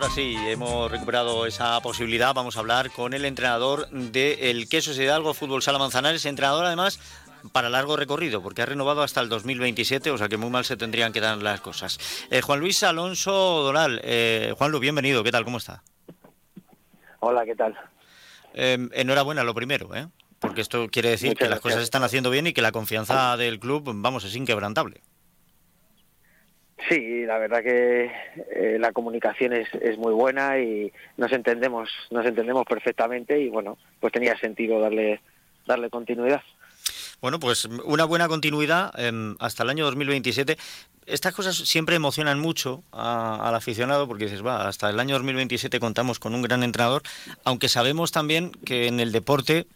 Ahora sí, hemos recuperado esa posibilidad. Vamos a hablar con el entrenador del Queso Hidalgo Fútbol Sala Manzanares, entrenador además para largo recorrido, porque ha renovado hasta el 2027, o sea que muy mal se tendrían que dar las cosas. Eh, Juan Luis Alonso Doral, eh, Juan Luis, bienvenido, ¿qué tal? ¿Cómo está? Hola, ¿qué tal? Eh, enhorabuena, lo primero, ¿eh? porque esto quiere decir que las cosas se están haciendo bien y que la confianza del club, vamos, es inquebrantable. Sí, la verdad que eh, la comunicación es, es muy buena y nos entendemos, nos entendemos perfectamente y bueno, pues tenía sentido darle darle continuidad. Bueno, pues una buena continuidad em, hasta el año 2027. Estas cosas siempre emocionan mucho al aficionado porque dices, va, hasta el año 2027 contamos con un gran entrenador, aunque sabemos también que en el deporte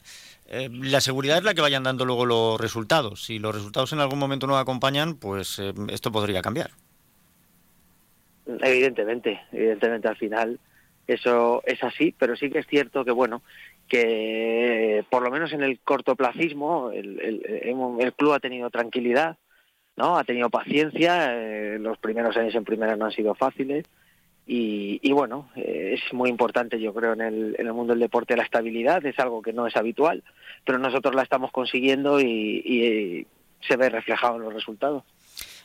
eh, la seguridad es la que vayan dando luego los resultados. Si los resultados en algún momento no acompañan, pues em, esto podría cambiar. Evidentemente, evidentemente al final eso es así, pero sí que es cierto que bueno, que por lo menos en el cortoplacismo el, el, club ha tenido tranquilidad, no, ha tenido paciencia. Eh, los primeros años en primera no han sido fáciles y, bueno, eh, es muy importante yo creo en el, en el mundo del deporte la estabilidad, es algo que no es habitual, pero nosotros la estamos consiguiendo y se ve reflejado en los resultados.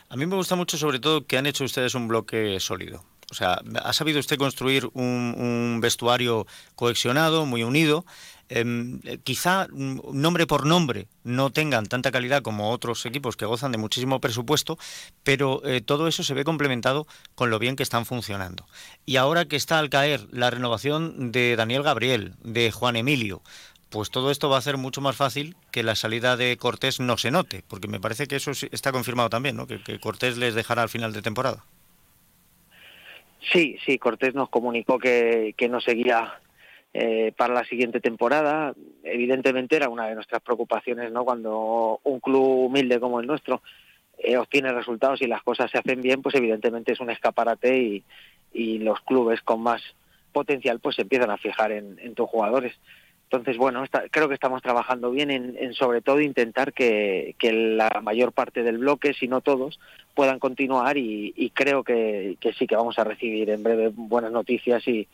A mí me gusta mucho sobre todo que han hecho ustedes un bloque sólido. O sea, ha sabido usted construir un, vestuario cohesionado, muy unido. Em, quizá nombre por nombre no tengan tanta calidad como otros equipos que gozan de muchísimo presupuesto, pero eh, todo eso se ve complementado con lo bien que están funcionando. Y ahora que está al caer la renovación de Daniel Gabriel, de Juan Emilio, pues todo esto va a hacer mucho más fácil que la salida de Cortés no se note, porque me parece que eso está confirmado también, ¿no? Que, Cortés les dejará al final de temporada. Sí, sí, Cortés nos comunicó que, que no seguía eh, para la siguiente temporada. Evidentemente era una de nuestras preocupaciones, ¿no? Cuando un club humilde como el nuestro eh, obtiene resultados y las cosas se hacen bien, pues evidentemente es un escaparate y, y los clubes con más potencial pues se empiezan a fijar en, en tus jugadores. Entonces, bueno, creo que estamos trabajando bien en, sobre todo intentar que, la mayor parte del bloque, si no todos, puedan continuar y, creo que, sí que vamos a recibir en breve buenas noticias y,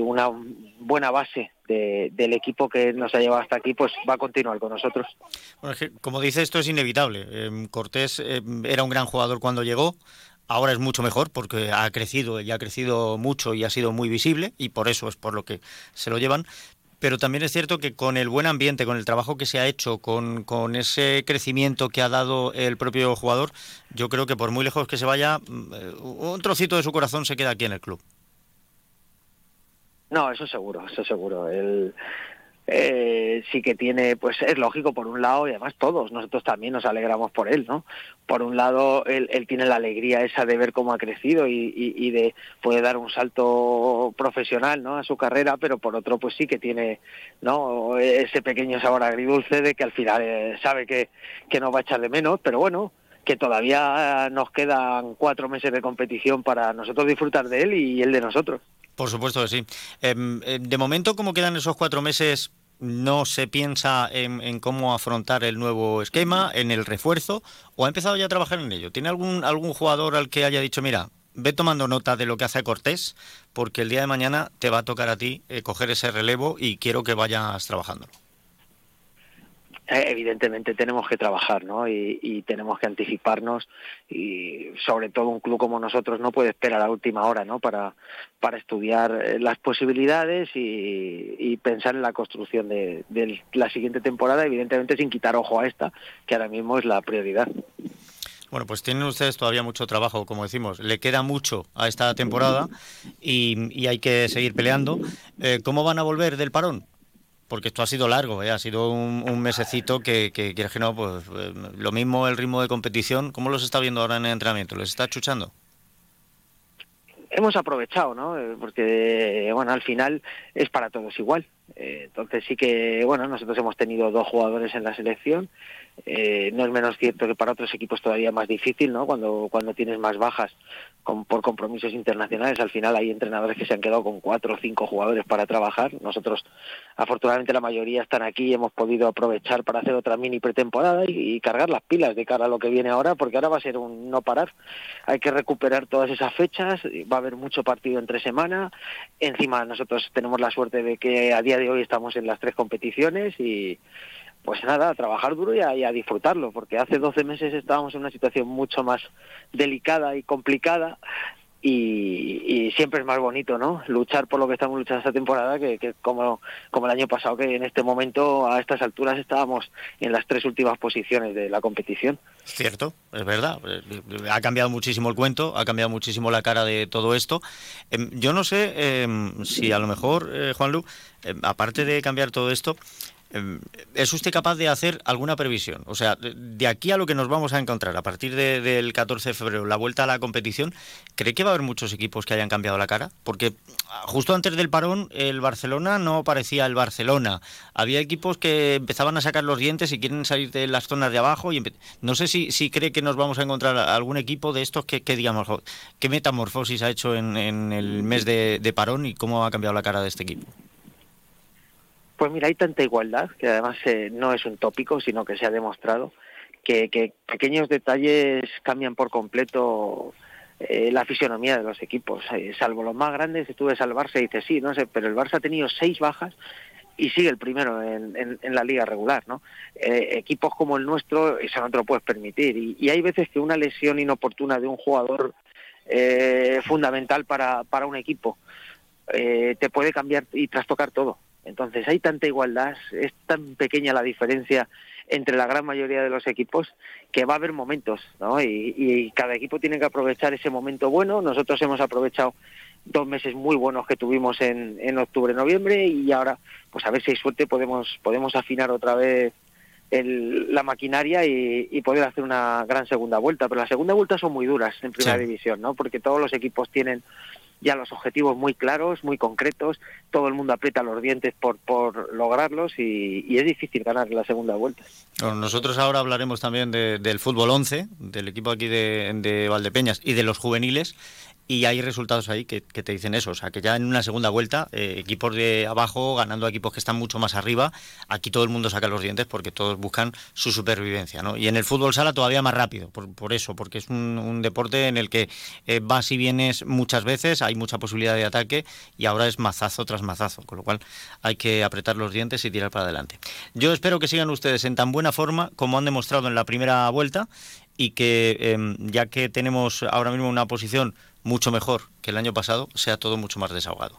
una buena base del equipo que nos ha llevado hasta aquí, pues va a continuar con nosotros. Bueno, como dice, esto es inevitable. Em, Cortés em, era un gran jugador cuando llegó, ahora es mucho mejor porque ha crecido y ha crecido mucho y ha sido muy visible y por eso es por lo que se lo llevan pero también es cierto que con el buen ambiente, con el trabajo que se ha hecho, con, con, ese crecimiento que ha dado el propio jugador, yo creo que por muy lejos que se vaya, mm, eh, un trocito de su corazón se queda aquí en el club. No, eso seguro, eso seguro. Eh, sí que tiene, pues es lógico por un lado y además todos, nosotros también nos alegramos por él, ¿no? Por un lado, él, tiene la alegría esa de ver cómo ha crecido y, y, de puede dar un salto profesional, ¿no? A su carrera, pero por otro, pues sí que tiene, ¿no? Ese pequeño sabor agridulce de que al final eh, sabe que, que no va a echar de menos, pero bueno, que todavía nos quedan cuatro meses de competición para nosotros disfrutar de él y él de nosotros. Por supuesto que sí. Eh, de momento, ¿cómo quedan esos cuatro meses no se piensa en, cómo afrontar el nuevo esquema, en el refuerzo, o ha empezado ya a trabajar en ello? ¿Tiene algún, algún jugador al que haya dicho, mira, ve tomando nota de lo que hace Cortés, porque el día de mañana te va a tocar a ti eh, coger ese relevo y quiero que vayas trabajándolo? Eh, evidentemente tenemos que trabajar ¿no? Y, tenemos que anticiparnos y sobre todo un club como nosotros no puede esperar a última hora ¿no? para, para estudiar eh, las posibilidades y, pensar en la construcción de, de, la siguiente temporada, evidentemente sin quitar ojo a esta, que ahora mismo es la prioridad. Bueno, pues tienen ustedes todavía mucho trabajo, como decimos. Le queda mucho a esta temporada y, hay que seguir peleando. Eh, ¿Cómo van a volver del parón? Porque esto ha sido largo, ¿eh? ha sido un, mesecito que, que, que no, pues eh, lo mismo el ritmo de competición, ¿cómo los está viendo ahora en el entrenamiento? ¿Les está chuchando? Hemos aprovechado, ¿no? Eh, porque, bueno, al final es para todos igual. Entonces sí que, bueno, nosotros hemos tenido dos jugadores en la selección Eh, no es menos cierto que para otros equipos todavía más difícil, ¿no? Cuando, cuando tienes más bajas con, por compromisos internacionales, al final hay entrenadores que se han quedado con cuatro o cinco jugadores para trabajar. Nosotros, afortunadamente, la mayoría están aquí y hemos podido aprovechar para hacer otra mini pretemporada y, y cargar las pilas de cara a lo que viene ahora, porque ahora va a ser un no parar. Hay que recuperar todas esas fechas, va a haber mucho partido entre semana. Encima, nosotros tenemos la suerte de que a día hoy estamos en las tres competiciones y pues nada, a trabajar duro y a, disfrutarlo, porque hace 12 meses estábamos en una situación mucho más delicada y complicada y, siempre es más bonito, ¿no? Luchar por lo que estamos luchando esta temporada que, como, como el año pasado, que en este momento, a estas alturas, estábamos en las tres últimas posiciones de la competición. Cierto, es verdad. Ha cambiado muchísimo el cuento, ha cambiado muchísimo la cara de todo esto. Em, yo no sé em, si a lo mejor, eh, Juan Lu, em, aparte de cambiar todo esto, ¿Es usted capaz de hacer alguna previsión? O sea, de aquí a lo que nos vamos a encontrar a partir del 14 de febrero, la vuelta a la competición, ¿cree que va a haber muchos equipos que hayan cambiado la cara? Porque justo antes del parón, el Barcelona no parecía el Barcelona. Había equipos que empezaban a sacar los dientes y quieren salir de las zonas de abajo. y No sé si, si cree que nos vamos a encontrar algún equipo de estos que, digamos, ¿qué metamorfosis ha hecho en, el mes de parón y cómo ha cambiado la cara de este equipo? Pues mira, hay tanta igualdad, que además eh, no es un tópico, sino que se ha demostrado, que, pequeños detalles cambian por completo eh, la fisionomía de los equipos. Eh, salvo los más grandes, si tú ves al y dices, sí, no sé, pero el Barça ha tenido seis bajas y sigue el primero en, la liga regular, ¿no? equipos como el nuestro, eso no te lo puedes permitir. Y, hay veces que una lesión inoportuna de un jugador fundamental para, para un equipo te puede cambiar y trastocar todo. Entonces hay tanta igualdad, es tan pequeña la diferencia entre la gran mayoría de los equipos que va a haber momentos, ¿no? Y, cada equipo tiene que aprovechar ese momento bueno. Nosotros hemos aprovechado dos meses muy buenos que tuvimos en, en octubre, noviembre y ahora, pues a ver si hay suerte podemos podemos afinar otra vez la maquinaria y, poder hacer una gran segunda vuelta. Pero las segunda vuelta son muy duras en primera división, ¿no? Porque todos los equipos tienen ya los objetivos muy claros, muy concretos, todo el mundo aprieta los dientes por, por lograrlos y, es difícil ganar la segunda vuelta. nosotros ahora hablaremos también del fútbol 11, del equipo aquí de, de Valdepeñas y de los juveniles y hay resultados ahí que, te dicen eso, o sea, que ya en una segunda vuelta, eh, equipos de abajo ganando a equipos que están mucho más arriba, aquí todo el mundo saca los dientes porque todos buscan su supervivencia, ¿no? Y en el fútbol sala todavía más rápido, por, eso, porque es un, deporte en el que eh, vas y vienes muchas veces, hay mucha posibilidad de ataque y ahora es mazazo tras mazazo, con lo cual hay que apretar los dientes y tirar para adelante. Yo espero que sigan ustedes en tan buena forma como han demostrado en la primera vuelta y que em, ya que tenemos ahora mismo una posición mucho mejor que el año pasado, sea todo mucho más desahogado.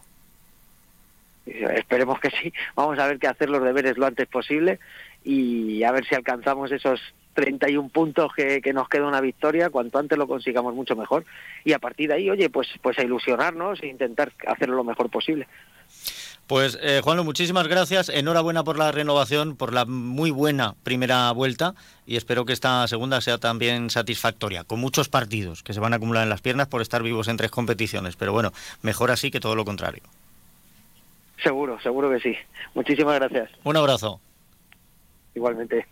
Esperemos que sí. Vamos a ver qué hacer los deberes lo antes posible y a ver si alcanzamos esos 31 puntos que, que, nos queda una victoria, cuanto antes lo consigamos mucho mejor y a partir de ahí, oye, pues pues a ilusionarnos e intentar hacerlo lo mejor posible. Pues eh, Juanlo, muchísimas gracias. Enhorabuena por la renovación, por la muy buena primera vuelta y espero que esta segunda sea también satisfactoria, con muchos partidos que se van a acumular en las piernas por estar vivos en tres competiciones. Pero bueno, mejor así que todo lo contrario. Seguro, seguro que sí. Muchísimas gracias. Un abrazo. Igualmente.